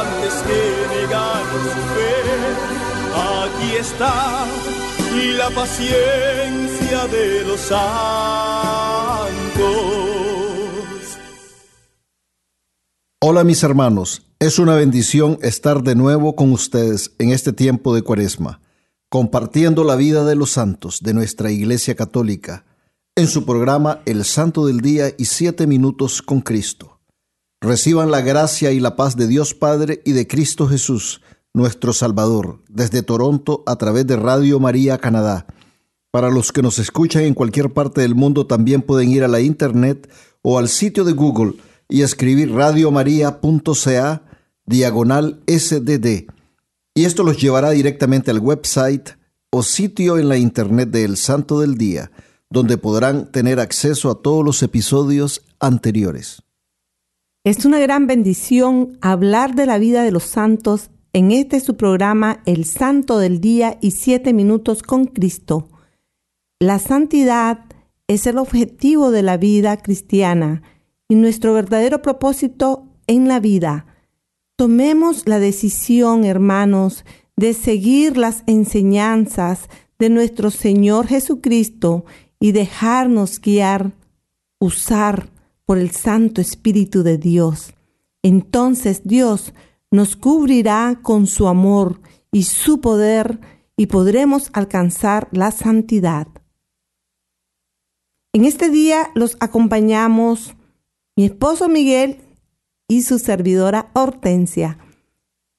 antes que su fe. Aquí está la paciencia de los santos. Hola mis hermanos, es una bendición estar de nuevo con ustedes en este tiempo de cuaresma, compartiendo la vida de los santos de nuestra Iglesia Católica en su programa El Santo del Día y Siete Minutos con Cristo. Reciban la gracia y la paz de Dios Padre y de Cristo Jesús, nuestro Salvador, desde Toronto a través de Radio María Canadá. Para los que nos escuchan en cualquier parte del mundo, también pueden ir a la internet o al sitio de Google y escribir radiomaria.ca diagonal SDD. Y esto los llevará directamente al website o sitio en la internet de El Santo del Día, donde podrán tener acceso a todos los episodios anteriores. Es una gran bendición hablar de la vida de los santos en este su programa El Santo del Día y Siete Minutos con Cristo. La santidad es el objetivo de la vida cristiana y nuestro verdadero propósito en la vida. Tomemos la decisión, hermanos, de seguir las enseñanzas de nuestro Señor Jesucristo y dejarnos guiar, usar por el Santo Espíritu de Dios. Entonces Dios nos cubrirá con su amor y su poder y podremos alcanzar la santidad. En este día los acompañamos mi esposo Miguel y su servidora Hortensia.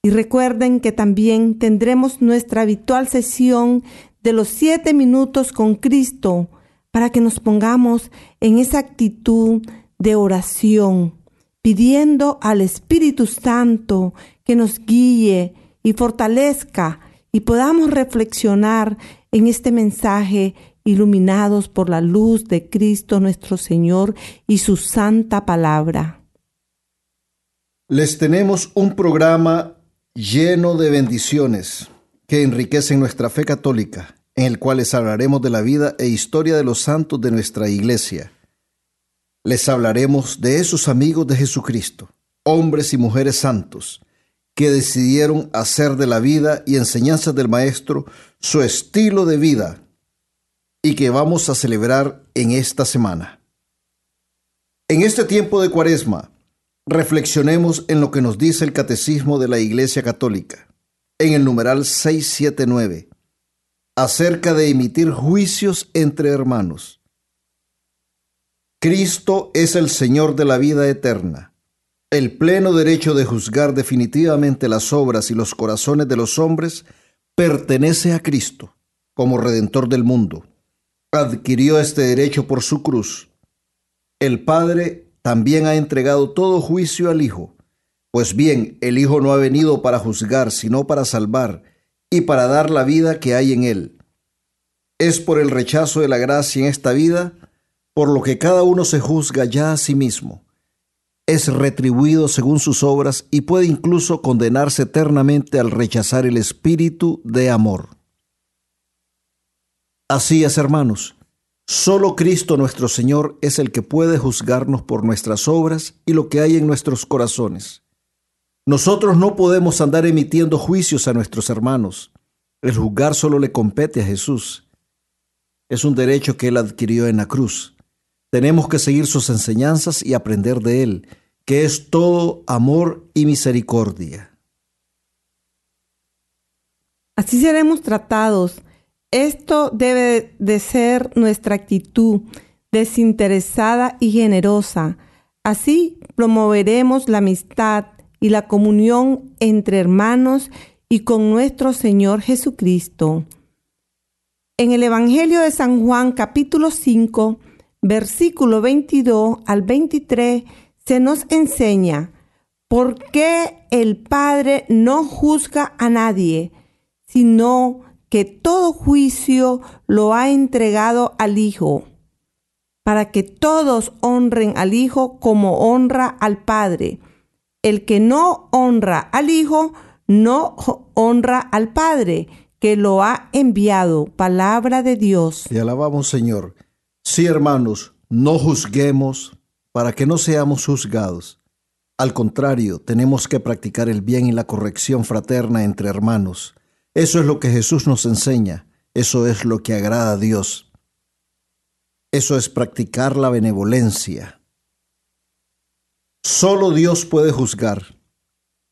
Y recuerden que también tendremos nuestra habitual sesión de los siete minutos con Cristo para que nos pongamos en esa actitud de oración, pidiendo al Espíritu Santo que nos guíe y fortalezca y podamos reflexionar en este mensaje iluminados por la luz de Cristo nuestro Señor y su santa palabra. Les tenemos un programa lleno de bendiciones que enriquecen nuestra fe católica, en el cual les hablaremos de la vida e historia de los santos de nuestra iglesia. Les hablaremos de esos amigos de Jesucristo, hombres y mujeres santos, que decidieron hacer de la vida y enseñanzas del Maestro su estilo de vida y que vamos a celebrar en esta semana. En este tiempo de cuaresma, reflexionemos en lo que nos dice el Catecismo de la Iglesia Católica, en el numeral 679, acerca de emitir juicios entre hermanos. Cristo es el Señor de la vida eterna. El pleno derecho de juzgar definitivamente las obras y los corazones de los hombres pertenece a Cristo como Redentor del mundo adquirió este derecho por su cruz. El Padre también ha entregado todo juicio al Hijo. Pues bien, el Hijo no ha venido para juzgar, sino para salvar y para dar la vida que hay en Él. Es por el rechazo de la gracia en esta vida, por lo que cada uno se juzga ya a sí mismo. Es retribuido según sus obras y puede incluso condenarse eternamente al rechazar el espíritu de amor. Así es, hermanos. Solo Cristo nuestro Señor es el que puede juzgarnos por nuestras obras y lo que hay en nuestros corazones. Nosotros no podemos andar emitiendo juicios a nuestros hermanos. El juzgar solo le compete a Jesús. Es un derecho que Él adquirió en la cruz. Tenemos que seguir sus enseñanzas y aprender de Él, que es todo amor y misericordia. Así seremos tratados. Esto debe de ser nuestra actitud desinteresada y generosa. Así promoveremos la amistad y la comunión entre hermanos y con nuestro Señor Jesucristo. En el Evangelio de San Juan capítulo 5, versículo 22 al 23, se nos enseña por qué el Padre no juzga a nadie, sino que todo juicio lo ha entregado al Hijo, para que todos honren al Hijo como honra al Padre. El que no honra al Hijo, no honra al Padre que lo ha enviado. Palabra de Dios. Te alabamos, Señor. Sí, hermanos, no juzguemos para que no seamos juzgados. Al contrario, tenemos que practicar el bien y la corrección fraterna entre hermanos. Eso es lo que Jesús nos enseña. Eso es lo que agrada a Dios. Eso es practicar la benevolencia. Solo Dios puede juzgar.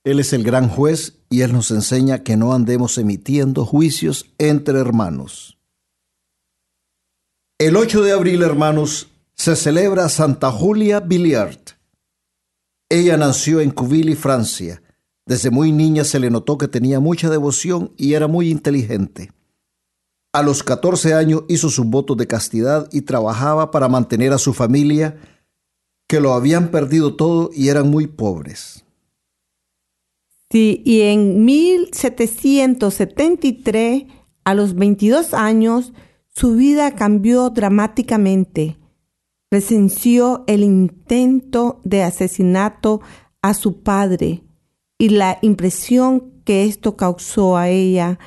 Él es el gran juez y Él nos enseña que no andemos emitiendo juicios entre hermanos. El 8 de abril, hermanos, se celebra Santa Julia Billiard. Ella nació en Cuvilly, Francia. Desde muy niña se le notó que tenía mucha devoción y era muy inteligente. A los 14 años hizo sus votos de castidad y trabajaba para mantener a su familia, que lo habían perdido todo y eran muy pobres. Sí, y en 1773, a los 22 años, su vida cambió dramáticamente. Presenció el intento de asesinato a su padre y la impresión que esto causó a ella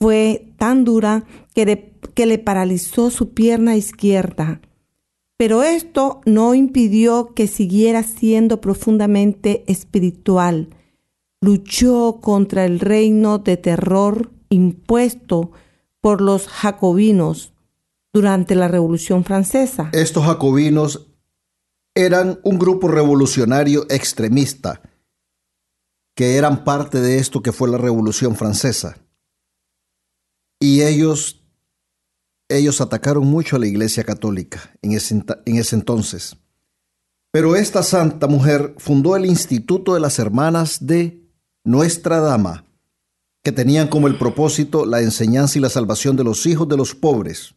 fue tan dura que, que le paralizó su pierna izquierda. Pero esto no impidió que siguiera siendo profundamente espiritual luchó contra el reino de terror impuesto por los jacobinos durante la Revolución Francesa. Estos jacobinos eran un grupo revolucionario extremista que eran parte de esto que fue la Revolución Francesa. Y ellos, ellos atacaron mucho a la Iglesia Católica en ese, en ese entonces. Pero esta santa mujer fundó el Instituto de las Hermanas de nuestra Dama, que tenían como el propósito la enseñanza y la salvación de los hijos de los pobres.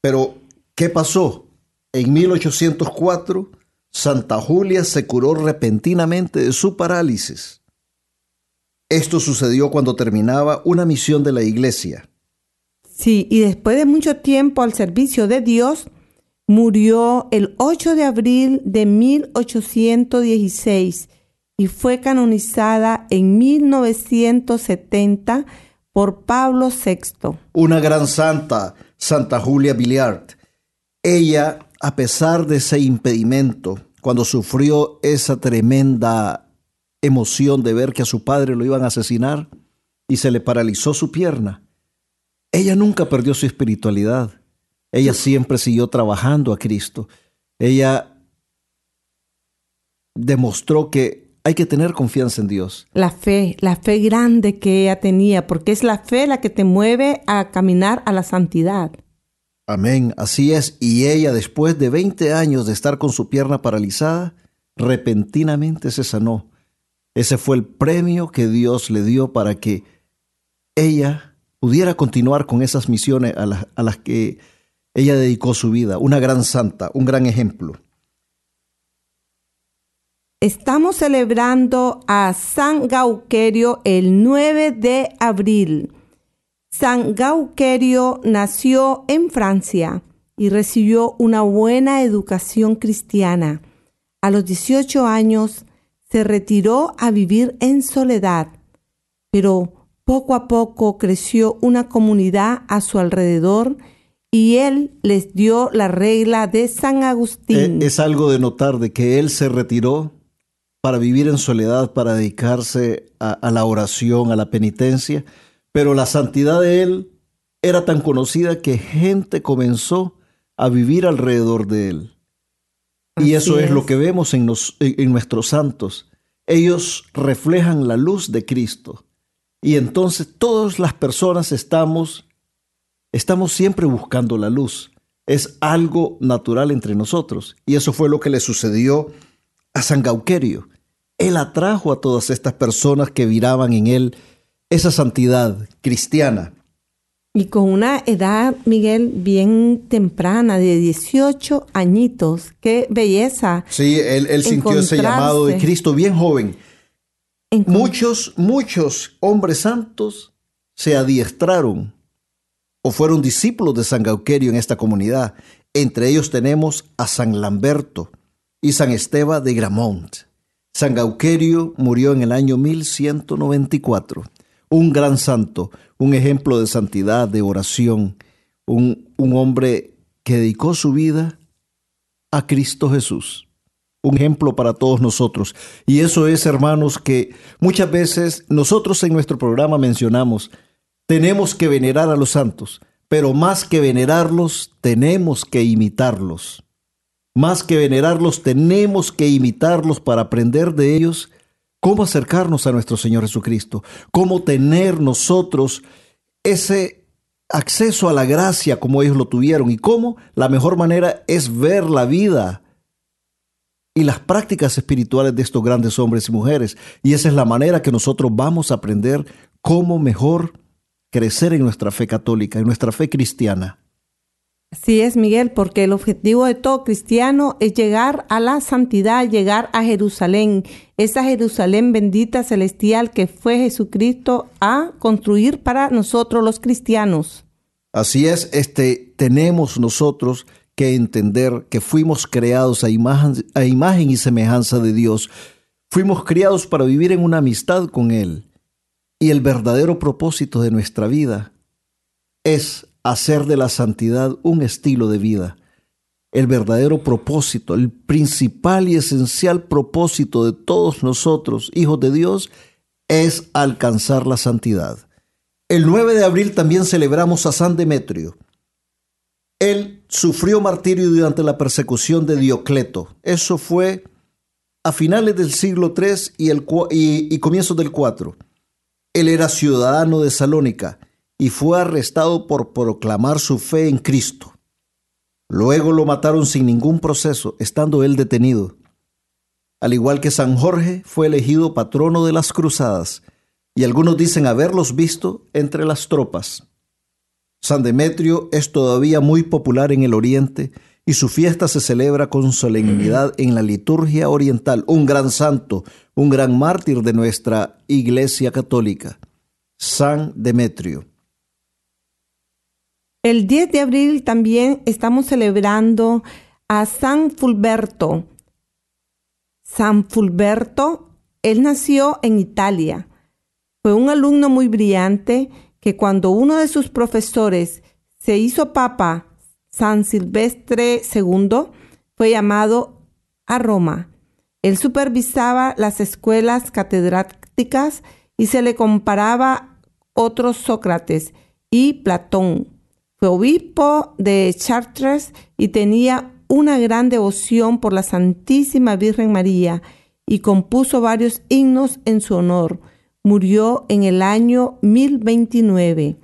Pero, ¿qué pasó? En 1804, Santa Julia se curó repentinamente de su parálisis. Esto sucedió cuando terminaba una misión de la iglesia. Sí, y después de mucho tiempo al servicio de Dios, murió el 8 de abril de 1816 y fue canonizada en 1970 por Pablo VI. Una gran santa, Santa Julia Billiard. Ella, a pesar de ese impedimento, cuando sufrió esa tremenda emoción de ver que a su padre lo iban a asesinar y se le paralizó su pierna, ella nunca perdió su espiritualidad. Ella siempre siguió trabajando a Cristo. Ella demostró que hay que tener confianza en Dios. La fe, la fe grande que ella tenía, porque es la fe la que te mueve a caminar a la santidad. Amén, así es. Y ella, después de 20 años de estar con su pierna paralizada, repentinamente se sanó. Ese fue el premio que Dios le dio para que ella pudiera continuar con esas misiones a las, a las que ella dedicó su vida. Una gran santa, un gran ejemplo. Estamos celebrando a San Gauquerio el 9 de abril. San Gauquerio nació en Francia y recibió una buena educación cristiana. A los 18 años se retiró a vivir en soledad, pero poco a poco creció una comunidad a su alrededor y él les dio la regla de San Agustín. Eh, es algo de notar de que él se retiró para vivir en soledad, para dedicarse a, la oración, a la penitencia, pero la santidad de él era tan conocida que gente comenzó a vivir alrededor de él. y eso es. lo que vemos en, en nuestros santos. Ellos reflejan la luz de Cristo. Y entonces todas las personas estamos, estamos siempre buscando la luz. Es algo natural entre nosotros. Y eso fue lo que le sucedió a San Gauquerio. Él atrajo a todas estas personas que viraban en él esa santidad cristiana. Y con una edad, Miguel, bien temprana, de 18 añitos. ¡Qué belleza! Sí, él, sintió ese llamado de Cristo bien joven. Muchos, muchos hombres santos se adiestraron o fueron discípulos de San Gauquerio en esta comunidad. Entre ellos tenemos a San Lamberto y San Esteban de Gramont. San Gauquerio murió en el año 1194 un gran santo, un ejemplo de santidad, de oración, un, un hombre que dedicó su vida a Cristo Jesús. Un ejemplo para todos nosotros. Y eso es, hermanos, que muchas veces nosotros en nuestro programa mencionamos, tenemos que venerar a los santos, pero más que venerarlos, tenemos que imitarlos. Más que venerarlos, tenemos que imitarlos para aprender de ellos cómo acercarnos a nuestro Señor Jesucristo, cómo tener nosotros ese acceso a la gracia como ellos lo tuvieron y cómo la mejor manera es ver la vida y las prácticas espirituales de estos grandes hombres y mujeres. Y esa es la manera que nosotros vamos a aprender cómo mejor crecer en nuestra fe católica, en nuestra fe cristiana. Así es, Miguel, porque el objetivo de todo cristiano es llegar a la santidad, llegar a Jerusalén, esa Jerusalén bendita celestial que fue Jesucristo a construir para nosotros los cristianos. Así es, este tenemos nosotros que entender que fuimos creados a imagen, a imagen y semejanza de Dios. Fuimos criados para vivir en una amistad con Él. Y el verdadero propósito de nuestra vida es hacer de la santidad un estilo de vida. El verdadero propósito, el principal y esencial propósito de todos nosotros, hijos de Dios, es alcanzar la santidad. El 9 de abril también celebramos a San Demetrio. Él sufrió martirio durante la persecución de Diocleto. Eso fue a finales del siglo III y, el, comienzos del IV. Él era ciudadano de Salónica y fue arrestado por proclamar su fe en Cristo. Luego lo mataron sin ningún proceso, estando él detenido. Al igual que San Jorge, fue elegido patrono de las cruzadas, y algunos dicen haberlos visto entre las tropas. San Demetrio es todavía muy popular en el Oriente y su fiesta se celebra con solemnidad en la liturgia oriental, un gran santo, un gran mártir de nuestra Iglesia Católica, San Demetrio. El 10 de abril también estamos celebrando a San Fulberto. San Fulberto, él nació en Italia. Fue un alumno muy brillante que cuando uno de sus profesores se hizo papa, San Silvestre II, fue llamado a Roma. Él supervisaba las escuelas catedráticas y se le comparaba otros Sócrates y Platón. Fue obispo de Chartres y tenía una gran devoción por la Santísima Virgen María y compuso varios himnos en su honor. Murió en el año 1029.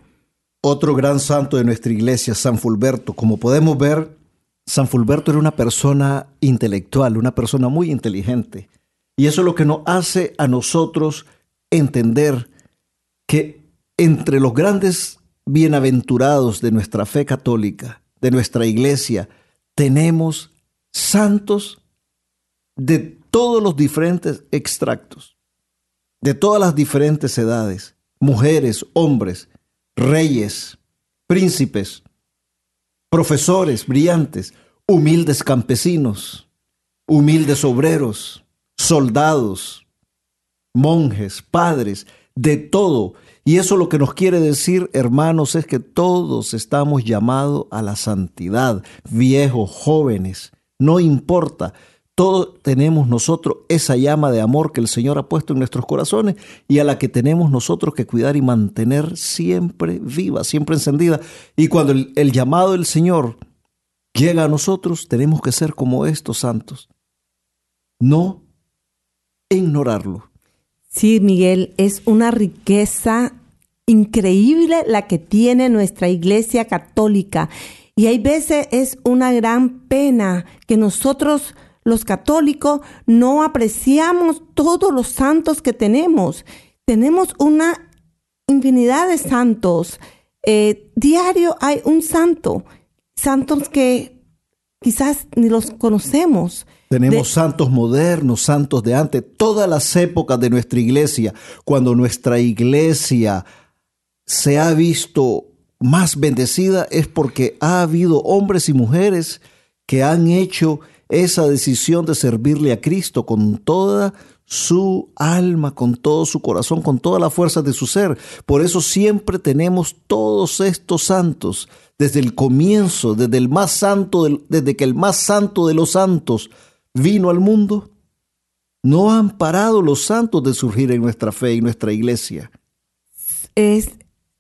Otro gran santo de nuestra iglesia, San Fulberto. Como podemos ver, San Fulberto era una persona intelectual, una persona muy inteligente. Y eso es lo que nos hace a nosotros entender que entre los grandes bienaventurados de nuestra fe católica, de nuestra iglesia, tenemos santos de todos los diferentes extractos, de todas las diferentes edades, mujeres, hombres, reyes, príncipes, profesores brillantes, humildes campesinos, humildes obreros, soldados, monjes, padres, de todo. Y eso lo que nos quiere decir, hermanos, es que todos estamos llamados a la santidad, viejos, jóvenes, no importa. Todos tenemos nosotros esa llama de amor que el Señor ha puesto en nuestros corazones y a la que tenemos nosotros que cuidar y mantener siempre viva, siempre encendida. Y cuando el, el llamado del Señor llega a nosotros, tenemos que ser como estos santos. No ignorarlo, Sí, Miguel, es una riqueza increíble la que tiene nuestra iglesia católica. Y hay veces es una gran pena que nosotros los católicos no apreciamos todos los santos que tenemos. Tenemos una infinidad de santos. Eh, diario hay un santo, santos que quizás ni los conocemos. Tenemos santos modernos, santos de antes, todas las épocas de nuestra iglesia, cuando nuestra iglesia se ha visto más bendecida es porque ha habido hombres y mujeres que han hecho esa decisión de servirle a Cristo con toda su alma, con todo su corazón, con toda la fuerza de su ser. Por eso siempre tenemos todos estos santos, desde el comienzo, desde el más santo, desde que el más santo de los santos vino al mundo. No han parado los santos de surgir en nuestra fe y nuestra iglesia. Es,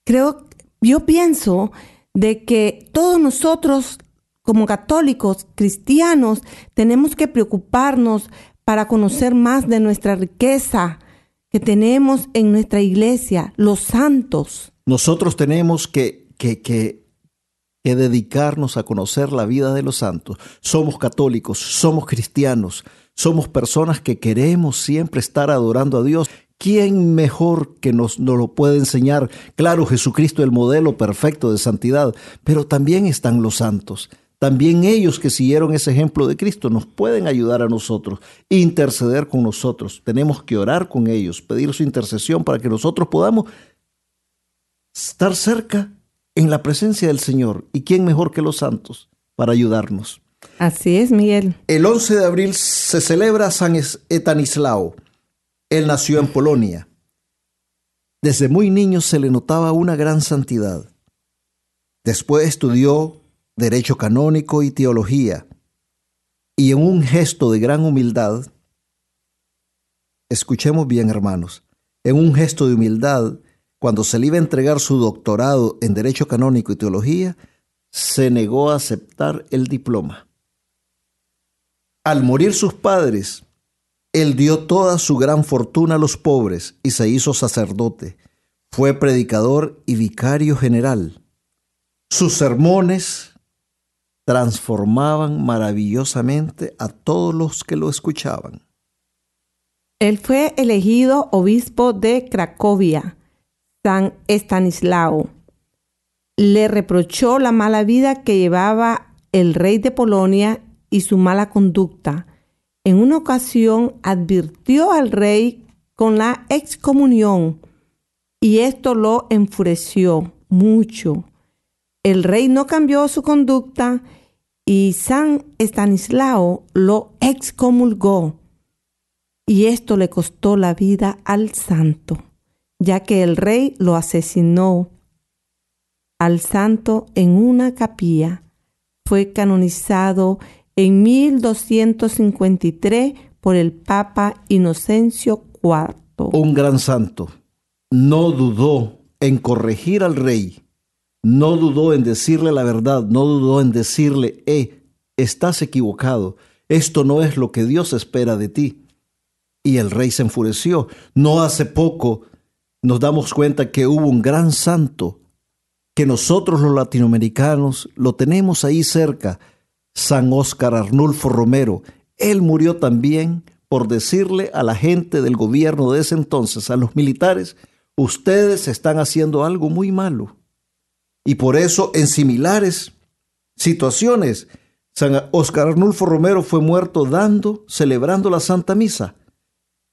creo, yo pienso de que todos nosotros como católicos, cristianos, tenemos que preocuparnos para conocer más de nuestra riqueza que tenemos en nuestra iglesia, los santos. Nosotros tenemos que, que, que, que dedicarnos a conocer la vida de los santos. Somos católicos, somos cristianos, somos personas que queremos siempre estar adorando a Dios ¿Quién mejor que nos, nos, lo puede enseñar? Claro, Jesucristo el modelo perfecto de santidad, pero también están los santos. También ellos que siguieron ese ejemplo de Cristo nos pueden ayudar a nosotros, interceder con nosotros. Tenemos que orar con ellos, pedir su intercesión para que nosotros podamos estar cerca en la presencia del Señor. ¿Y quién mejor que los santos para ayudarnos? Así es, Miguel. El 11 de abril se celebra San Etanislao. Él nació en Polonia. Desde muy niño se le notaba una gran santidad. Después estudió derecho canónico y teología, y en un gesto de gran humildad, escuchemos bien hermanos, en un gesto de humildad, cuando se le iba a entregar su doctorado en derecho canónico y teología, se negó a aceptar el diploma. Al morir sus padres, él dio toda su gran fortuna a los pobres y se hizo sacerdote. Fue predicador y vicario general. Sus sermones transformaban maravillosamente a todos los que lo escuchaban. Él fue elegido obispo de Cracovia, San Estanislao. Le reprochó la mala vida que llevaba el rey de Polonia y su mala conducta. En una ocasión advirtió al rey con la excomunión y esto lo enfureció mucho. El rey no cambió su conducta y San Estanislao lo excomulgó. Y esto le costó la vida al santo, ya que el rey lo asesinó al santo en una capilla. Fue canonizado en 1253 por el Papa Inocencio IV. Un gran santo. No dudó en corregir al rey no dudó en decirle la verdad, no dudó en decirle, eh, estás equivocado, esto no es lo que Dios espera de ti. Y el rey se enfureció. No hace poco nos damos cuenta que hubo un gran santo, que nosotros los latinoamericanos lo tenemos ahí cerca, San Óscar Arnulfo Romero. Él murió también por decirle a la gente del gobierno de ese entonces, a los militares, ustedes están haciendo algo muy malo y por eso en similares situaciones, San Oscar Arnulfo Romero fue muerto dando, celebrando la Santa Misa.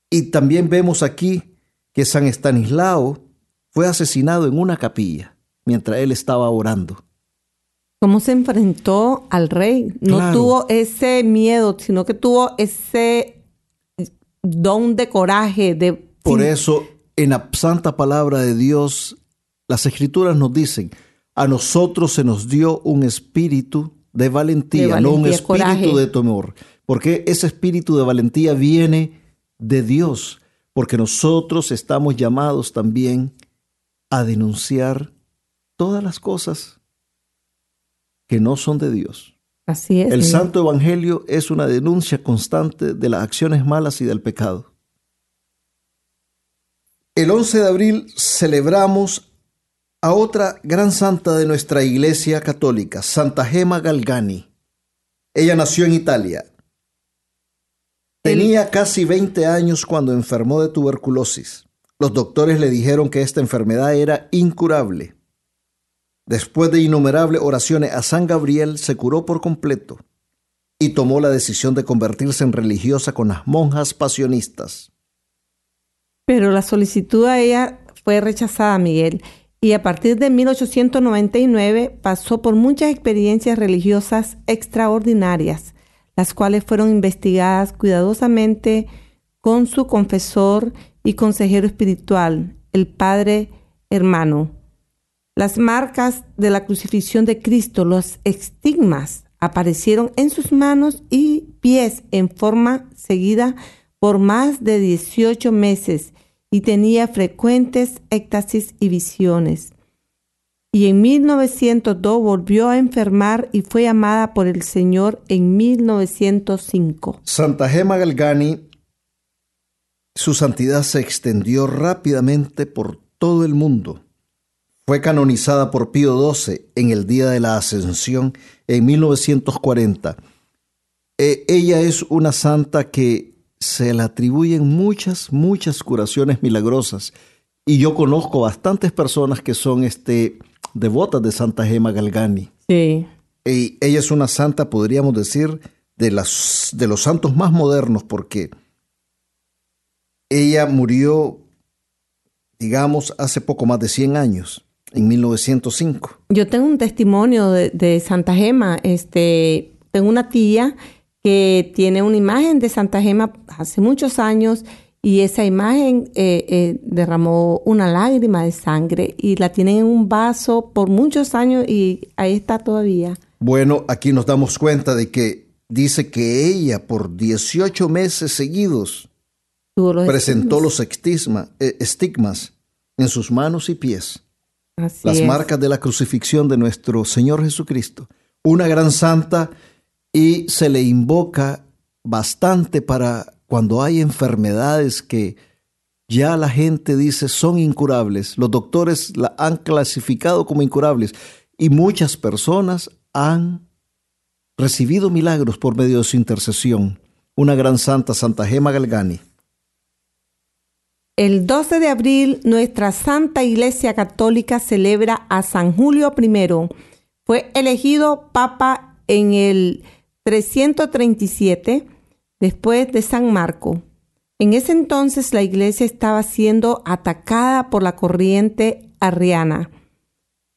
Y también vemos aquí que San Estanislao fue asesinado en una capilla mientras él estaba orando. ¿Cómo se enfrentó al rey? No tuvo ese miedo, sino que tuvo ese don de coraje. De... Por eso, en la santa palabra de Dios, las escrituras nos dicen, a nosotros se nos dio un espíritu de valentía, no un espíritu de temor. Porque ese espíritu de valentía viene de Dios, porque nosotros estamos llamados también a denunciar todas las cosas que no son de Dios. Así es. El Santo Evangelio es una denuncia constante de las acciones malas y del pecado. El 11 de abril celebramos a otra gran santa de nuestra Iglesia Católica, Santa Gema Galgani. Ella nació en Italia. Tenía casi 20 años cuando enfermó de tuberculosis. Los doctores le dijeron que esta enfermedad era incurable. Después de innumerables oraciones a San Gabriel, se curó por completo y tomó la decisión de convertirse en religiosa con las monjas pasionistas. Pero la solicitud a ella fue rechazada, Miguel, y a partir de 1899 pasó por muchas experiencias religiosas extraordinarias, las cuales fueron investigadas cuidadosamente con su confesor y consejero espiritual, el padre hermano. Las marcas de la crucifixión de Cristo, los estigmas, aparecieron en sus manos y pies en forma seguida por más de 18 meses y tenía frecuentes éxtasis y visiones. Y en 1902 volvió a enfermar y fue amada por el Señor en 1905. Santa Gema Galgani, su santidad se extendió rápidamente por todo el mundo. Fue canonizada por Pío XII en el día de la Ascensión en 1940. E, ella es una santa que se le atribuyen muchas, muchas curaciones milagrosas. Y yo conozco bastantes personas que son este, devotas de Santa Gema Galgani. Sí. Y ella es una santa, podríamos decir, de, las, de los santos más modernos, porque ella murió, digamos, hace poco más de 100 años, en 1905. Yo tengo un testimonio de, de Santa Gema. Este, tengo una tía que tiene una imagen de Santa Gema hace muchos años y esa imagen eh, eh, derramó una lágrima de sangre y la tienen en un vaso por muchos años y ahí está todavía. Bueno, aquí nos damos cuenta de que dice que ella por 18 meses seguidos presentó los estigmas, eh, estigmas en sus manos y pies. Las marcas de la crucifixión de nuestro Señor Jesucristo. Una gran santa y se le invoca bastante para cuando hay enfermedades que ya la gente dice son incurables. Los doctores la han clasificado como incurables y muchas personas han recibido milagros por medio de su intercesión. Una gran santa, Santa Gema Galgani. El 12 de abril, nuestra Santa Iglesia Católica celebra a San Julio I. Fue elegido Papa en el 337 después de San Marco. En ese entonces la iglesia estaba siendo atacada por la corriente arriana,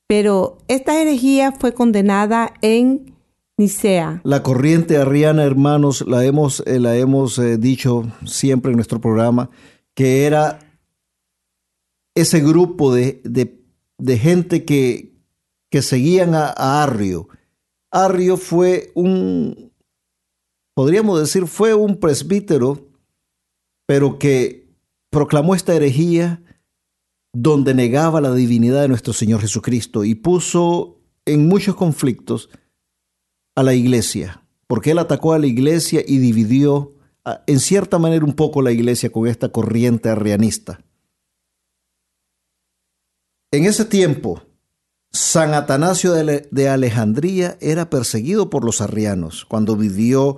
pero esta herejía fue condenada en Nicea. La corriente arriana, hermanos, la hemos, eh, la hemos eh, dicho siempre en nuestro programa, que era ese grupo de, gente que, que seguían a Arrio. Arrio fue un, podríamos decir, fue un presbítero, pero que proclamó esta herejía donde negaba la divinidad de nuestro Señor Jesucristo y puso en muchos conflictos a la iglesia, porque él atacó a la iglesia y dividió en cierta manera un poco la iglesia con esta corriente arrianista. En ese tiempo, San Atanasio de Alejandría era perseguido por los arrianos cuando vivió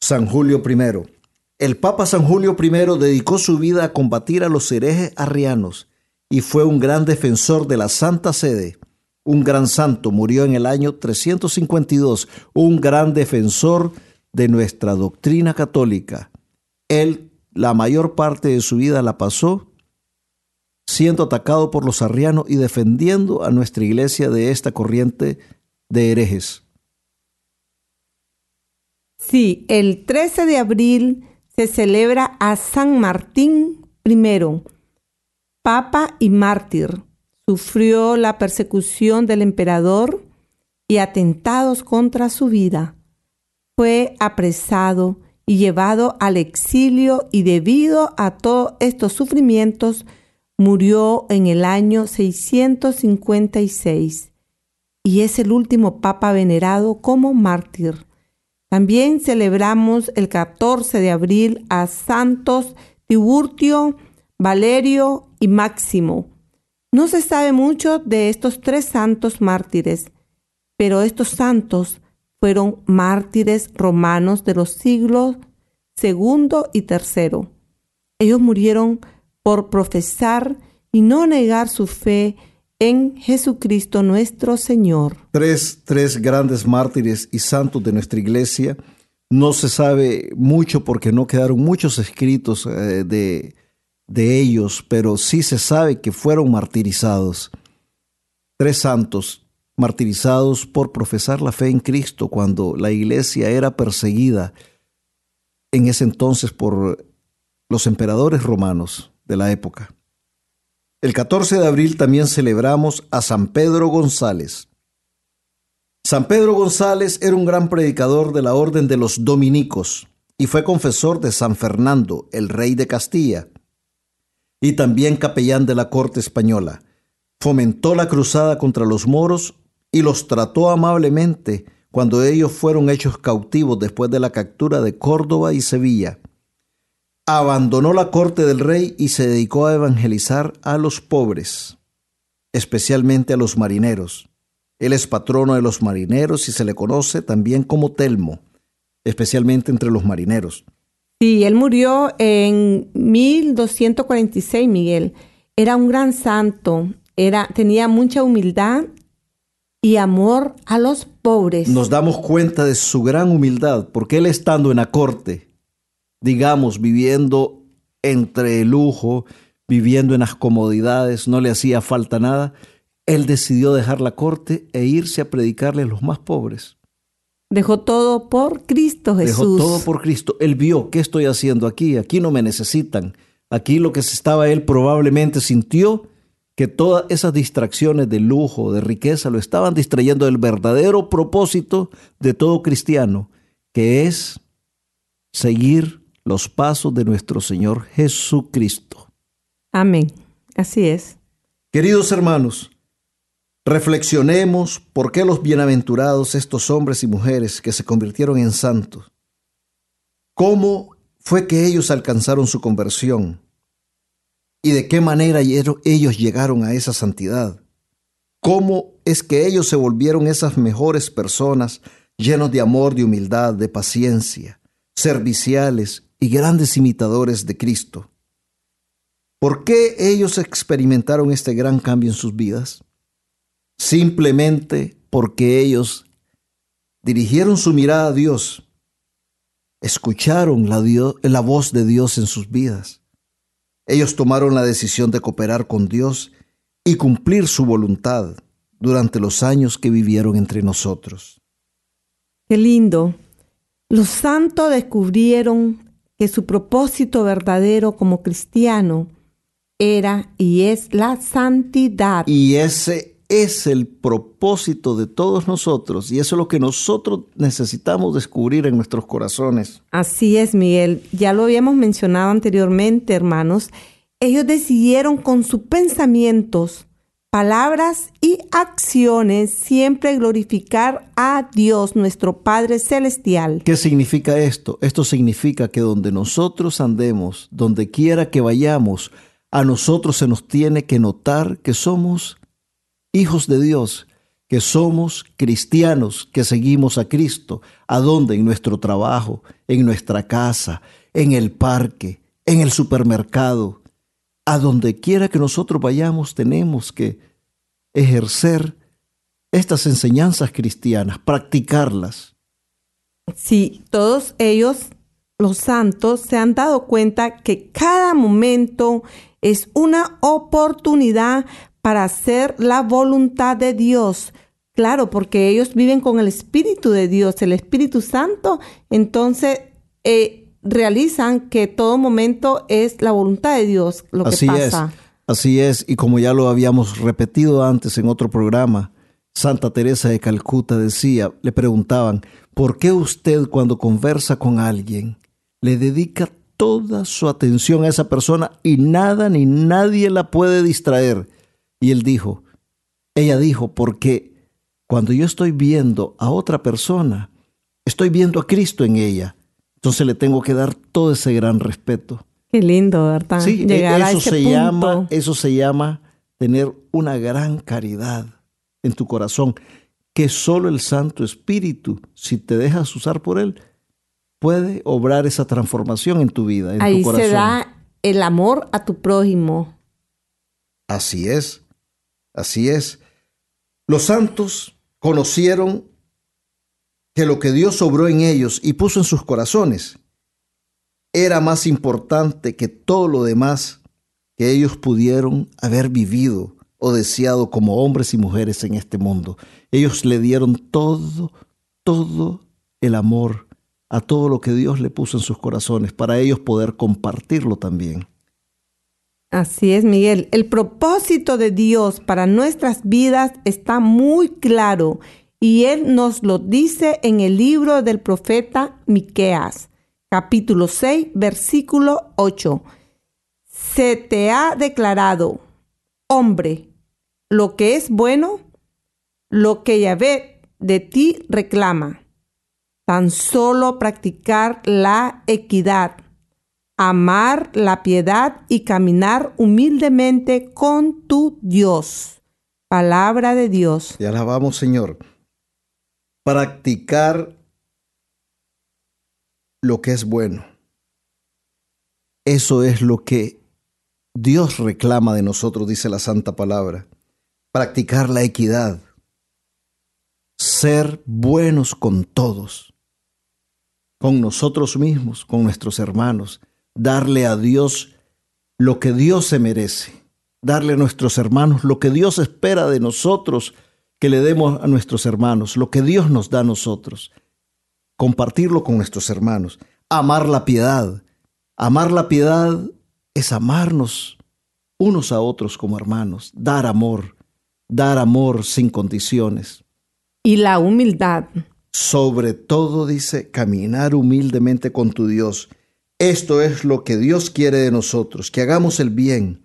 San Julio I. El Papa San Julio I dedicó su vida a combatir a los herejes arrianos y fue un gran defensor de la Santa Sede. Un gran santo murió en el año 352, un gran defensor de nuestra doctrina católica. Él la mayor parte de su vida la pasó siendo atacado por los arrianos y defendiendo a nuestra iglesia de esta corriente de herejes. Sí, el 13 de abril se celebra a San Martín I, papa y mártir. Sufrió la persecución del emperador y atentados contra su vida. Fue apresado y llevado al exilio y debido a todos estos sufrimientos murió en el año 656 y es el último papa venerado como mártir. También celebramos el 14 de abril a Santos Tiburtio, Valerio y Máximo. No se sabe mucho de estos tres santos mártires, pero estos santos fueron mártires romanos de los siglos segundo y tercero. Ellos murieron por profesar y no negar su fe en Jesucristo nuestro Señor. Tres, tres grandes mártires y santos de nuestra iglesia. No se sabe mucho porque no quedaron muchos escritos eh, de, de ellos, pero sí se sabe que fueron martirizados. Tres santos martirizados por profesar la fe en Cristo cuando la iglesia era perseguida en ese entonces por los emperadores romanos de la época. El 14 de abril también celebramos a San Pedro González. San Pedro González era un gran predicador de la orden de los dominicos y fue confesor de San Fernando, el rey de Castilla, y también capellán de la corte española. Fomentó la cruzada contra los moros y los trató amablemente cuando ellos fueron hechos cautivos después de la captura de Córdoba y Sevilla. Abandonó la corte del rey y se dedicó a evangelizar a los pobres, especialmente a los marineros. Él es patrono de los marineros y se le conoce también como Telmo, especialmente entre los marineros. Sí, él murió en 1246, Miguel. Era un gran santo, era, tenía mucha humildad y amor a los pobres. Nos damos cuenta de su gran humildad, porque él estando en la corte, digamos, viviendo entre el lujo, viviendo en las comodidades, no le hacía falta nada, él decidió dejar la corte e irse a predicarle a los más pobres. Dejó todo por Cristo Jesús. Dejó todo por Cristo. Él vio, ¿qué estoy haciendo aquí? Aquí no me necesitan. Aquí lo que se estaba él probablemente sintió que todas esas distracciones de lujo, de riqueza, lo estaban distrayendo del verdadero propósito de todo cristiano, que es seguir los pasos de nuestro Señor Jesucristo. Amén. Así es. Queridos hermanos, reflexionemos por qué los bienaventurados, estos hombres y mujeres que se convirtieron en santos, cómo fue que ellos alcanzaron su conversión, y de qué manera ellos llegaron a esa santidad. ¿Cómo es que ellos se volvieron esas mejores personas llenos de amor, de humildad, de paciencia, serviciales y grandes imitadores de Cristo? ¿Por qué ellos experimentaron este gran cambio en sus vidas? Simplemente porque ellos dirigieron su mirada a Dios, escucharon la, la voz de Dios en sus vidas ellos tomaron la decisión de cooperar con Dios y cumplir su voluntad durante los años que vivieron entre nosotros. Qué lindo. Los santos descubrieron que su propósito verdadero como cristiano era y es la santidad. Y ese es el propósito de todos nosotros y eso es lo que nosotros necesitamos descubrir en nuestros corazones. Así es, Miguel. Ya lo habíamos mencionado anteriormente, hermanos. Ellos decidieron con sus pensamientos, palabras y acciones siempre glorificar a Dios, nuestro Padre Celestial. ¿Qué significa esto? Esto significa que donde nosotros andemos, donde quiera que vayamos, a nosotros se nos tiene que notar que somos hijos de Dios, que somos cristianos, que seguimos a Cristo. ¿A dónde? En nuestro trabajo, en nuestra casa, en el parque, en el supermercado. A donde quiera que nosotros vayamos tenemos que ejercer estas enseñanzas cristianas, practicarlas. Sí, todos ellos, los santos, se han dado cuenta que cada momento es una oportunidad para hacer la voluntad de Dios. Claro, porque ellos viven con el Espíritu de Dios, el Espíritu Santo, entonces eh, realizan que todo momento es la voluntad de Dios lo que pasa. Es, así es, y como ya lo habíamos repetido antes en otro programa, Santa Teresa de Calcuta decía, le preguntaban, ¿por qué usted cuando conversa con alguien le dedica toda su atención a esa persona y nada ni nadie la puede distraer? Y él dijo, ella dijo, porque cuando yo estoy viendo a otra persona, estoy viendo a Cristo en ella. Entonces le tengo que dar todo ese gran respeto. Qué lindo, ¿verdad? Sí, e- Llegar a eso ese se punto. llama, eso se llama tener una gran caridad en tu corazón, que solo el Santo Espíritu, si te dejas usar por él, puede obrar esa transformación en tu vida, en Ahí tu corazón. se da el amor a tu prójimo. Así es, así es. Los santos conocieron que lo que Dios obró en ellos y puso en sus corazones era más importante que todo lo demás que ellos pudieron haber vivido o deseado como hombres y mujeres en este mundo. Ellos le dieron todo, todo el amor a todo lo que Dios le puso en sus corazones para ellos poder compartirlo también. Así es, Miguel. El propósito de Dios para nuestras vidas está muy claro y Él nos lo dice en el libro del profeta Miqueas, capítulo 6, versículo 8. Se te ha declarado, hombre, lo que es bueno, lo que Yahvé de ti reclama. Tan solo practicar la equidad amar la piedad y caminar humildemente con tu Dios. Palabra de Dios. Te alabamos, Señor. Practicar lo que es bueno. Eso es lo que Dios reclama de nosotros, dice la Santa Palabra. Practicar la equidad. Ser buenos con todos. Con nosotros mismos, con nuestros hermanos. Darle a Dios lo que Dios se merece. Darle a nuestros hermanos lo que Dios espera de nosotros que le demos a nuestros hermanos, lo que Dios nos da a nosotros. Compartirlo con nuestros hermanos. Amar la piedad. Amar la piedad es amarnos unos a otros como hermanos. Dar amor. Dar amor sin condiciones. Y la humildad. Sobre todo dice, caminar humildemente con tu Dios. Esto es lo que Dios quiere de nosotros, que hagamos el bien.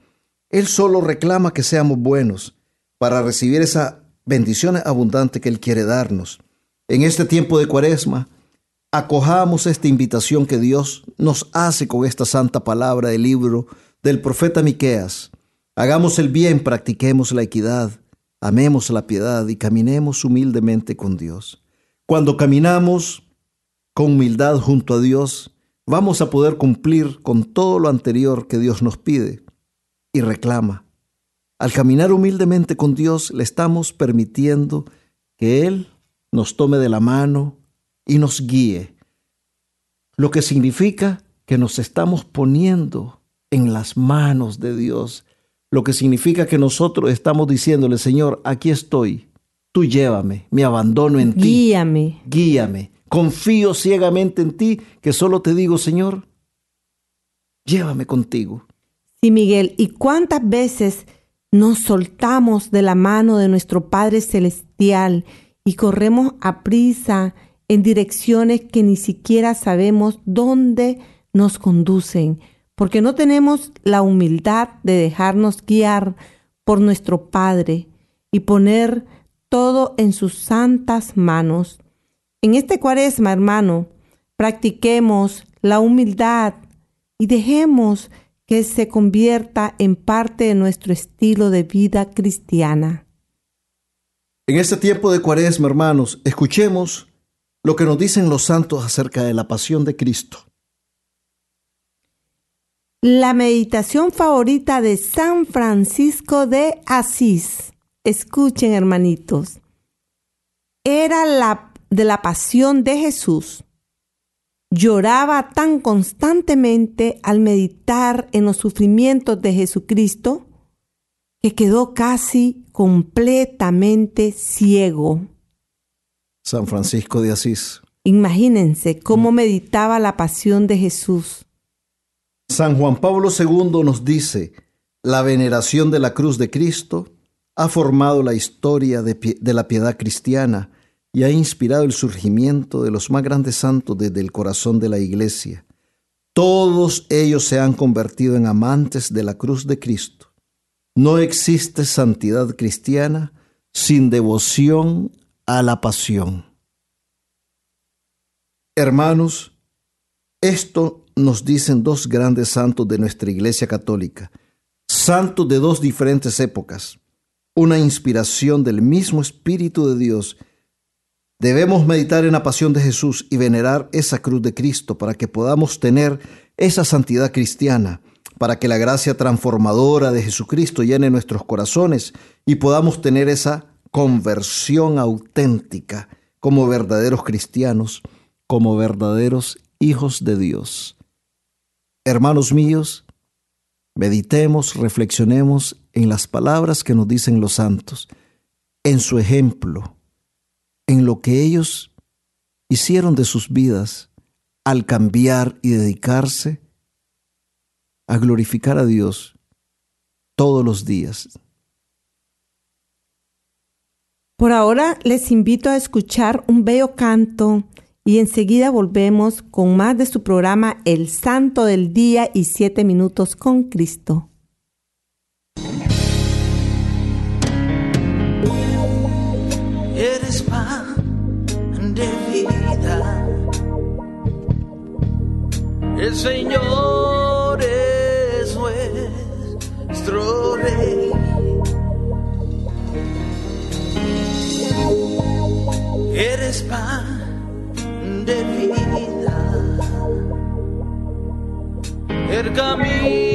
Él solo reclama que seamos buenos para recibir esa bendición abundante que Él quiere darnos. En este tiempo de cuaresma, acojamos esta invitación que Dios nos hace con esta santa palabra del libro del profeta Miqueas. Hagamos el bien, practiquemos la equidad, amemos la piedad y caminemos humildemente con Dios. Cuando caminamos con humildad junto a Dios, vamos a poder cumplir con todo lo anterior que Dios nos pide. Y reclama. Al caminar humildemente con Dios, le estamos permitiendo que Él nos tome de la mano y nos guíe, lo que significa que nos estamos poniendo en las manos de Dios, lo que significa que nosotros estamos diciéndole, Señor, aquí estoy, tú llévame, me abandono en ti, Guíame. guíame, confío ciegamente en ti, que solo te digo, Señor, llévame contigo. Sí, Miguel. ¿Y cuántas veces nos soltamos de la mano de nuestro Padre Celestial y corremos a prisa en direcciones que ni siquiera sabemos dónde nos conducen? Porque no tenemos la humildad de dejarnos guiar por nuestro Padre y poner todo en sus santas manos. En este cuaresma, hermano, practiquemos la humildad y dejemos que se convierta en parte de nuestro estilo de vida cristiana. En este tiempo de cuaresma, hermanos, escuchemos lo que nos dicen los santos acerca de la pasión de Cristo. La meditación favorita de San Francisco de Asís. Escuchen, hermanitos. Era la de la pasión de Jesús. Lloraba tan constantemente al meditar en los sufrimientos de Jesucristo que quedó casi completamente ciego. San Francisco de Asís. Imagínense cómo meditaba la pasión de Jesús. San Juan Pablo II nos dice, la veneración de la cruz de Cristo ha formado la historia de, de la piedad cristiana y ha inspirado el surgimiento de los más grandes santos desde el corazón de la Iglesia. Todos ellos se han convertido en amantes de la cruz de Cristo. No existe santidad cristiana sin devoción a la pasión. Hermanos, esto nos dicen dos grandes santos de nuestra Iglesia Católica, santos de dos diferentes épocas, una inspiración del mismo Espíritu de Dios. Debemos meditar en la pasión de Jesús y venerar esa cruz de Cristo para que podamos tener esa santidad cristiana, para que la gracia transformadora de Jesucristo llene nuestros corazones y podamos tener esa conversión auténtica como verdaderos cristianos, como verdaderos hijos de Dios. Hermanos míos, meditemos, reflexionemos en las palabras que nos dicen los santos, en su ejemplo, en lo que ellos hicieron de sus vidas al cambiar y dedicarse a glorificar a Dios todos los días. Por ahora les invito a escuchar un bello canto y enseguida volvemos con más de su programa El Santo del Día y Siete Minutos con Cristo. El Señor es nuestro Rey. Eres pan de vida, el camino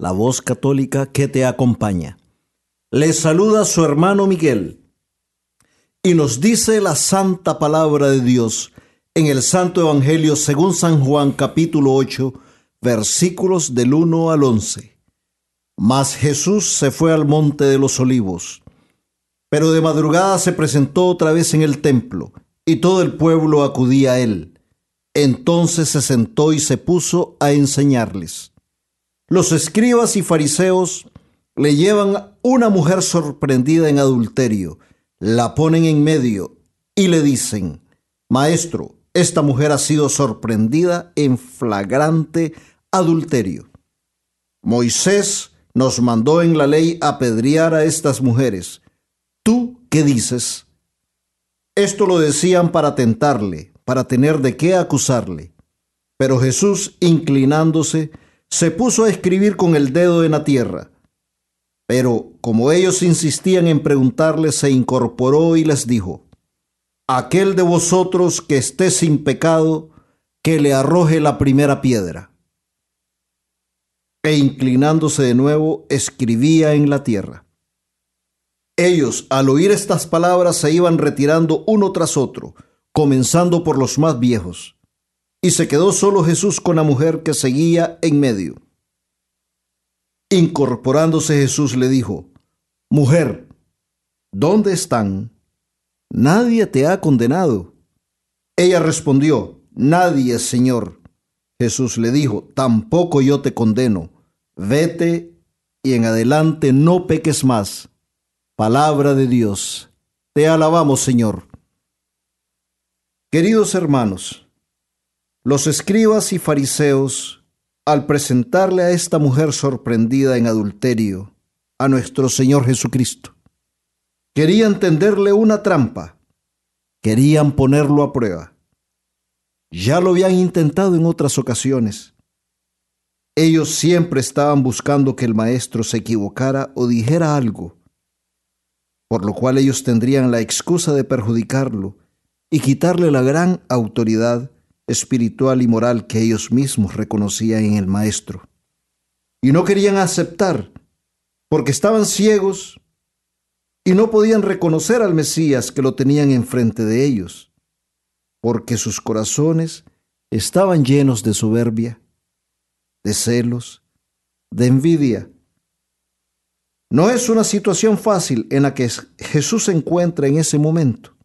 la voz católica que te acompaña. Le saluda su hermano Miguel y nos dice la santa palabra de Dios en el Santo Evangelio según San Juan capítulo 8 versículos del 1 al 11. Mas Jesús se fue al monte de los olivos, pero de madrugada se presentó otra vez en el templo y todo el pueblo acudía a él. Entonces se sentó y se puso a enseñarles. Los escribas y fariseos le llevan una mujer sorprendida en adulterio, la ponen en medio y le dicen, Maestro, esta mujer ha sido sorprendida en flagrante adulterio. Moisés nos mandó en la ley apedrear a estas mujeres. ¿Tú qué dices? Esto lo decían para tentarle, para tener de qué acusarle. Pero Jesús, inclinándose, se puso a escribir con el dedo en la tierra. Pero como ellos insistían en preguntarle, se incorporó y les dijo, Aquel de vosotros que esté sin pecado, que le arroje la primera piedra. E inclinándose de nuevo, escribía en la tierra. Ellos, al oír estas palabras, se iban retirando uno tras otro, comenzando por los más viejos y se quedó solo Jesús con la mujer que seguía en medio. Incorporándose Jesús le dijo, Mujer, ¿dónde están? Nadie te ha condenado. Ella respondió, Nadie, Señor. Jesús le dijo, Tampoco yo te condeno. Vete y en adelante no peques más. Palabra de Dios. Te alabamos, Señor. Queridos hermanos, los escribas y fariseos, al presentarle a esta mujer sorprendida en adulterio a nuestro Señor Jesucristo, querían tenderle una trampa, querían ponerlo a prueba. Ya lo habían intentado en otras ocasiones. Ellos siempre estaban buscando que el maestro se equivocara o dijera algo, por lo cual ellos tendrían la excusa de perjudicarlo y quitarle la gran autoridad espiritual y moral que ellos mismos reconocían en el Maestro. Y no querían aceptar, porque estaban ciegos y no podían reconocer al Mesías que lo tenían enfrente de ellos, porque sus corazones estaban llenos de soberbia, de celos, de envidia. No es una situación fácil en la que Jesús se encuentra en ese momento.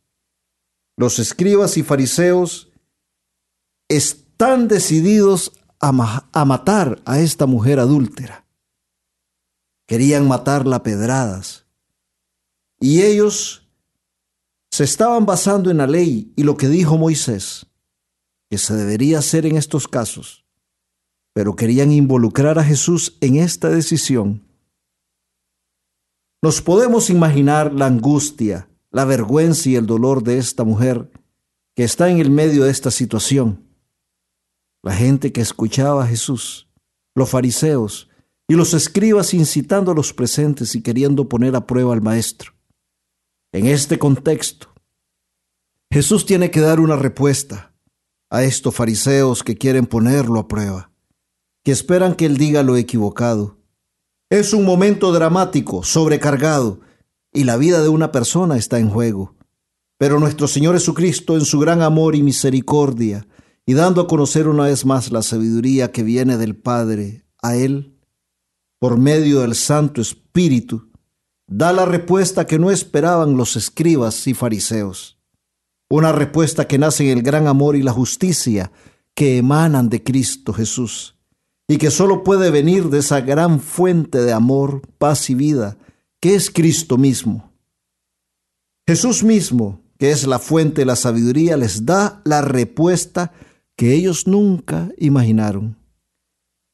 Los escribas y fariseos están decididos a, matar a esta mujer adúltera. Querían matarla a pedradas. Y ellos se estaban basando en la ley y lo que dijo Moisés, que se debería hacer en estos casos, pero querían involucrar a Jesús en esta decisión. Nos podemos imaginar la angustia, la vergüenza y el dolor de esta mujer que está en el medio de esta situación la gente que escuchaba a Jesús, los fariseos y los escribas incitando a los presentes y queriendo poner a prueba al Maestro. En este contexto, Jesús tiene que dar una respuesta a estos fariseos que quieren ponerlo a prueba, que esperan que Él diga lo equivocado. Es un momento dramático, sobrecargado, y la vida de una persona está en juego. Pero nuestro Señor Jesucristo, en su gran amor y misericordia, y dando a conocer una vez más la sabiduría que viene del Padre a Él, por medio del Santo Espíritu, da la respuesta que no esperaban los escribas y fariseos. Una respuesta que nace en el gran amor y la justicia que emanan de Cristo Jesús y que solo puede venir de esa gran fuente de amor, paz y vida que es Cristo mismo. Jesús mismo, que es la fuente de la sabiduría, les da la respuesta que ellos nunca imaginaron.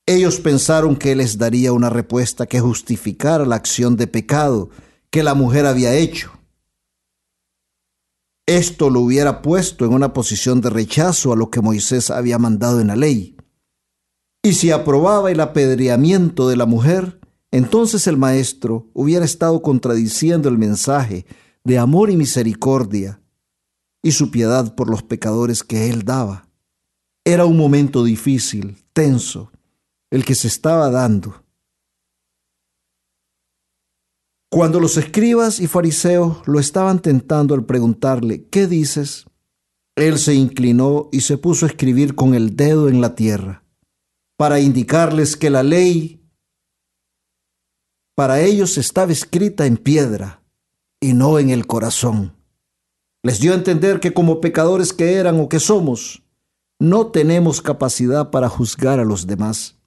Ellos pensaron que les daría una respuesta que justificara la acción de pecado que la mujer había hecho. Esto lo hubiera puesto en una posición de rechazo a lo que Moisés había mandado en la ley. Y si aprobaba el apedreamiento de la mujer, entonces el maestro hubiera estado contradiciendo el mensaje de amor y misericordia y su piedad por los pecadores que él daba. Era un momento difícil, tenso, el que se estaba dando. Cuando los escribas y fariseos lo estaban tentando al preguntarle, ¿qué dices? Él se inclinó y se puso a escribir con el dedo en la tierra, para indicarles que la ley para ellos estaba escrita en piedra y no en el corazón. Les dio a entender que como pecadores que eran o que somos, no tenemos capacidad para juzgar a los demás,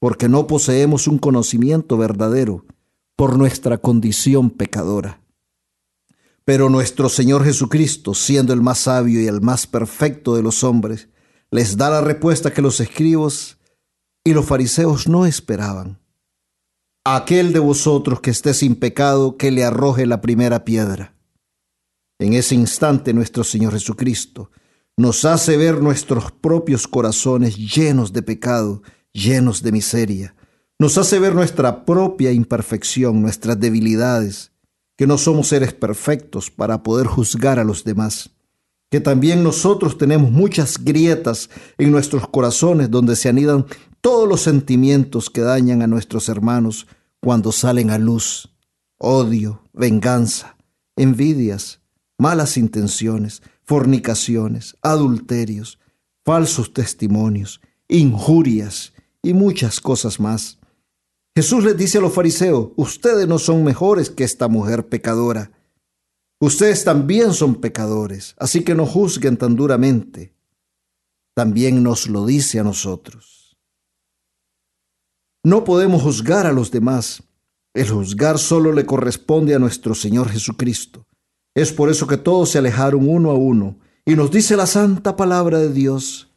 porque no poseemos un conocimiento verdadero por nuestra condición pecadora. Pero nuestro Señor Jesucristo, siendo el más sabio y el más perfecto de los hombres, les da la respuesta que los escribos y los fariseos no esperaban. Aquel de vosotros que esté sin pecado, que le arroje la primera piedra. En ese instante nuestro Señor Jesucristo nos hace ver nuestros propios corazones llenos de pecado, llenos de miseria. Nos hace ver nuestra propia imperfección, nuestras debilidades, que no somos seres perfectos para poder juzgar a los demás, que también nosotros tenemos muchas grietas en nuestros corazones donde se anidan todos los sentimientos que dañan a nuestros hermanos cuando salen a luz, odio, venganza, envidias, malas intenciones, fornicaciones, adulterios, falsos testimonios, injurias y muchas cosas más. Jesús les dice a los fariseos, ustedes no son mejores que esta mujer pecadora. Ustedes también son pecadores, así que no juzguen tan duramente. También nos lo dice a nosotros. No podemos juzgar a los demás. El juzgar solo le corresponde a nuestro Señor Jesucristo. Es por eso que todos se alejaron uno a uno, y nos dice la santa palabra de Dios,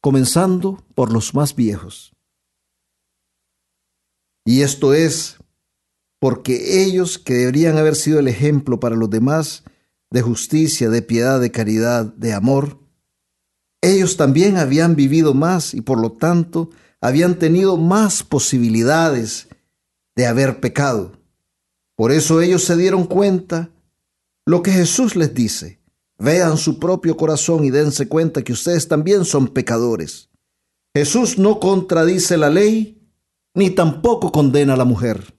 comenzando por los más viejos. Y esto es porque ellos, que deberían haber sido el ejemplo para los demás de justicia, de piedad, de caridad, de amor, ellos también habían vivido más y por lo tanto habían tenido más posibilidades de haber pecado. Por eso ellos se dieron cuenta lo que Jesús les dice. Vean su propio corazón y dense cuenta que ustedes también son pecadores. Jesús no contradice la ley ni tampoco condena a la mujer.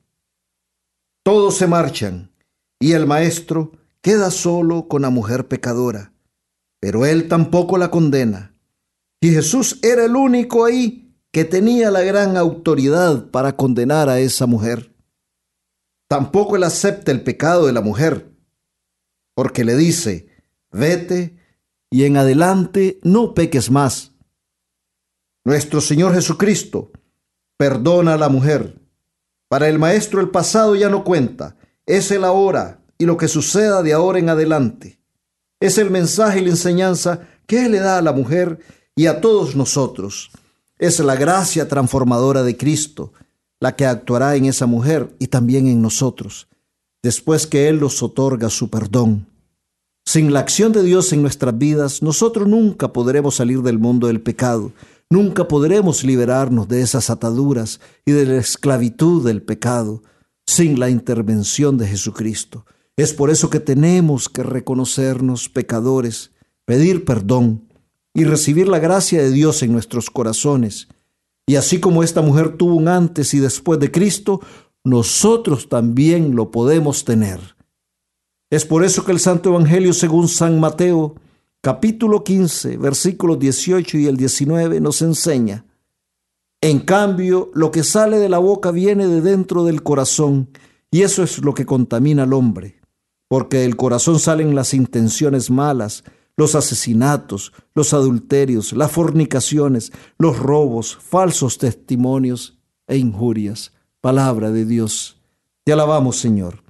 Todos se marchan y el maestro queda solo con la mujer pecadora, pero él tampoco la condena. Y Jesús era el único ahí que tenía la gran autoridad para condenar a esa mujer. Tampoco él acepta el pecado de la mujer, porque le dice, vete y en adelante no peques más. Nuestro Señor Jesucristo perdona a la mujer. Para el Maestro el pasado ya no cuenta, es el ahora y lo que suceda de ahora en adelante. Es el mensaje y la enseñanza que Él le da a la mujer y a todos nosotros. Es la gracia transformadora de Cristo la que actuará en esa mujer y también en nosotros después que Él nos otorga su perdón. Sin la acción de Dios en nuestras vidas, nosotros nunca podremos salir del mundo del pecado, nunca podremos liberarnos de esas ataduras y de la esclavitud del pecado sin la intervención de Jesucristo. Es por eso que tenemos que reconocernos pecadores, pedir perdón y recibir la gracia de Dios en nuestros corazones. Y así como esta mujer tuvo un antes y después de Cristo, nosotros también lo podemos tener. Es por eso que el Santo Evangelio según San Mateo, capítulo 15, versículos 18 y el 19 nos enseña. En cambio, lo que sale de la boca viene de dentro del corazón, y eso es lo que contamina al hombre, porque del corazón salen las intenciones malas, los asesinatos, los adulterios, las fornicaciones, los robos, falsos testimonios e injurias palabra de Dios. Te alabamos, Señor.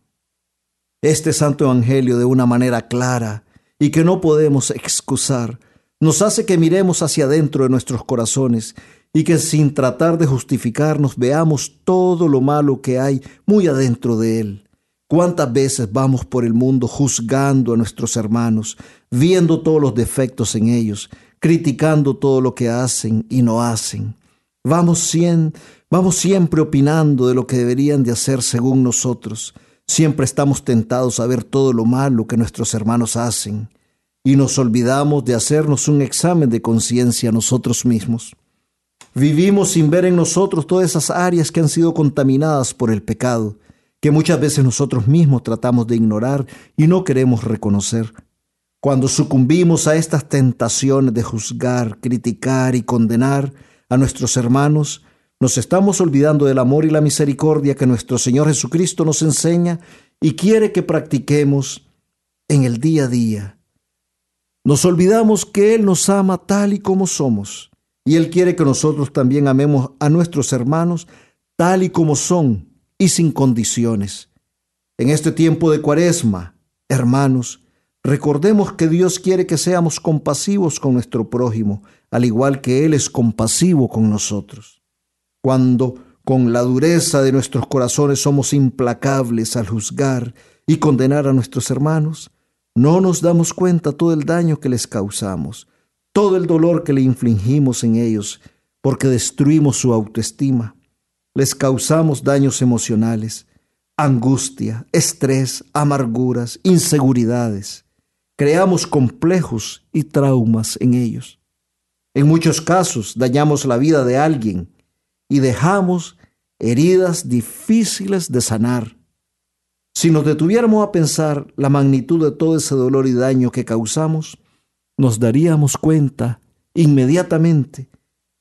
Este santo evangelio de una manera clara y que no podemos excusar, nos hace que miremos hacia adentro de nuestros corazones y que sin tratar de justificarnos veamos todo lo malo que hay muy adentro de él. ¿Cuántas veces vamos por el mundo juzgando a nuestros hermanos, viendo todos los defectos en ellos, criticando todo lo que hacen y no hacen? Vamos, vamos siempre opinando de lo que deberían de hacer según nosotros. Siempre estamos tentados a ver todo lo malo que nuestros hermanos hacen y nos olvidamos de hacernos un examen de conciencia nosotros mismos. Vivimos sin ver en nosotros todas esas áreas que han sido contaminadas por el pecado, que muchas veces nosotros mismos tratamos de ignorar y no queremos reconocer. Cuando sucumbimos a estas tentaciones de juzgar, criticar y condenar a nuestros hermanos, nos estamos olvidando del amor y la misericordia que nuestro Señor Jesucristo nos enseña y quiere que practiquemos en el día a día. Nos olvidamos que Él nos ama tal y como somos y Él quiere que nosotros también amemos a nuestros hermanos tal y como son y sin condiciones. En este tiempo de cuaresma, hermanos, recordemos que Dios quiere que seamos compasivos con nuestro prójimo, al igual que Él es compasivo con nosotros. Cuando con la dureza de nuestros corazones somos implacables al juzgar y condenar a nuestros hermanos, no nos damos cuenta todo el daño que les causamos todo el dolor que le infligimos en ellos, porque destruimos su autoestima. Les causamos daños emocionales, angustia, estrés, amarguras, inseguridades. Creamos complejos y traumas en ellos. En muchos casos dañamos la vida de alguien y dejamos heridas difíciles de sanar. Si nos detuviéramos a pensar la magnitud de todo ese dolor y daño que causamos, nos daríamos cuenta inmediatamente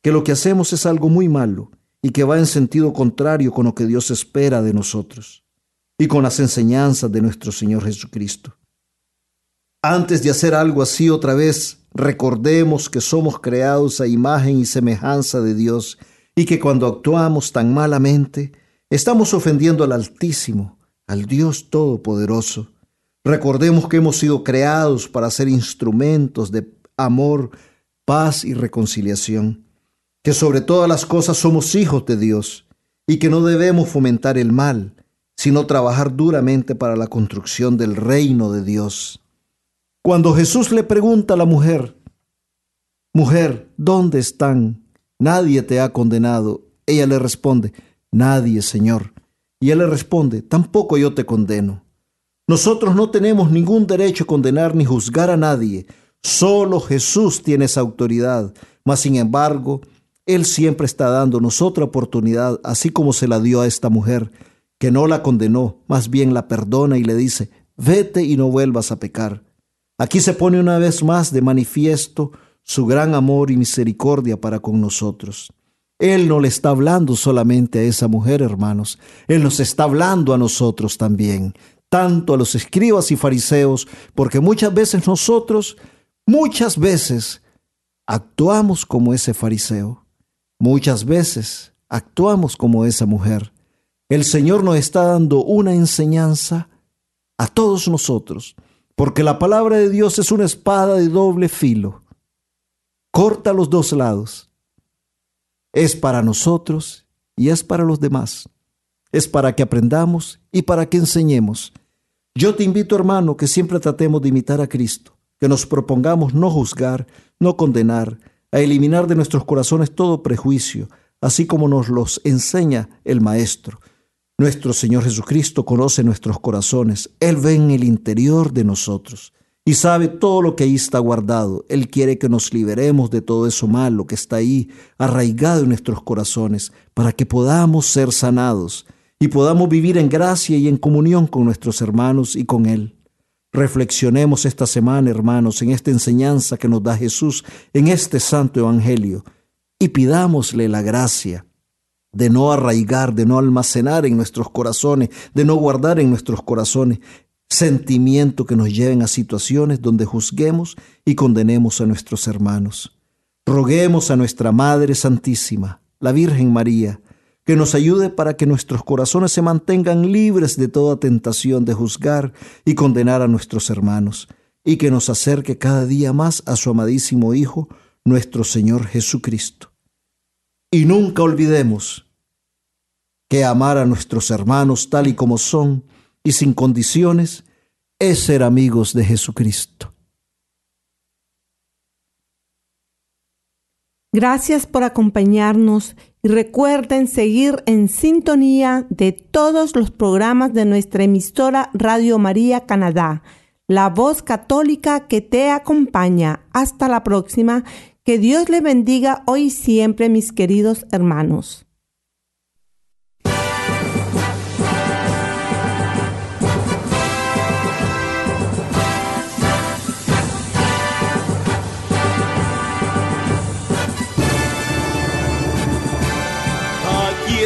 que lo que hacemos es algo muy malo y que va en sentido contrario con lo que Dios espera de nosotros y con las enseñanzas de nuestro Señor Jesucristo. Antes de hacer algo así otra vez, recordemos que somos creados a imagen y semejanza de Dios y que cuando actuamos tan malamente, estamos ofendiendo al Altísimo, al Dios Todopoderoso, Recordemos que hemos sido creados para ser instrumentos de amor, paz y reconciliación, que sobre todas las cosas somos hijos de Dios y que no debemos fomentar el mal, sino trabajar duramente para la construcción del reino de Dios. Cuando Jesús le pregunta a la mujer, Mujer, ¿dónde están? Nadie te ha condenado. Ella le responde, Nadie, Señor. Y él le responde, Tampoco yo te condeno. Nosotros no tenemos ningún derecho a condenar ni juzgar a nadie. Solo Jesús tiene esa autoridad. Mas, sin embargo, Él siempre está dándonos otra oportunidad, así como se la dio a esta mujer, que no la condenó, más bien la perdona y le dice, vete y no vuelvas a pecar. Aquí se pone una vez más de manifiesto su gran amor y misericordia para con nosotros. Él no le está hablando solamente a esa mujer, hermanos, Él nos está hablando a nosotros también tanto a los escribas y fariseos, porque muchas veces nosotros, muchas veces, actuamos como ese fariseo. Muchas veces actuamos como esa mujer. El Señor nos está dando una enseñanza a todos nosotros, porque la palabra de Dios es una espada de doble filo. Corta los dos lados. Es para nosotros y es para los demás es para que aprendamos y para que enseñemos. Yo te invito, hermano, que siempre tratemos de imitar a Cristo, que nos propongamos no juzgar, no condenar, a eliminar de nuestros corazones todo prejuicio, así como nos los enseña el Maestro. Nuestro Señor Jesucristo conoce nuestros corazones, Él ve en el interior de nosotros y sabe todo lo que ahí está guardado. Él quiere que nos liberemos de todo eso malo que está ahí, arraigado en nuestros corazones, para que podamos ser sanados y podamos vivir en gracia y en comunión con nuestros hermanos y con Él. Reflexionemos esta semana, hermanos, en esta enseñanza que nos da Jesús en este santo Evangelio y pidámosle la gracia de no arraigar, de no almacenar en nuestros corazones, de no guardar en nuestros corazones sentimientos que nos lleven a situaciones donde juzguemos y condenemos a nuestros hermanos. Roguemos a nuestra Madre Santísima, la Virgen María, que nos ayude para que nuestros corazones se mantengan libres de toda tentación de juzgar y condenar a nuestros hermanos, y que nos acerque cada día más a su amadísimo Hijo, nuestro Señor Jesucristo. Y nunca olvidemos que amar a nuestros hermanos tal y como son y sin condiciones es ser amigos de Jesucristo. Gracias por acompañarnos y recuerden seguir en sintonía de todos los programas de nuestra emisora Radio María Canadá, la voz católica que te acompaña. Hasta la próxima. Que Dios le bendiga hoy y siempre, mis queridos hermanos.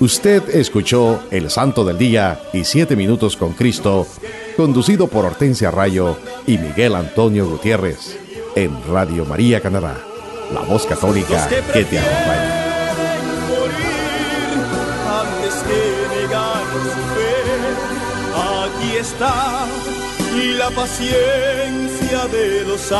Usted escuchó El Santo del Día y Siete Minutos con Cristo, conducido por Hortensia Rayo y Miguel Antonio Gutiérrez, en Radio María Canadá, la voz católica que te acompaña. Aquí está la paciencia de los santos.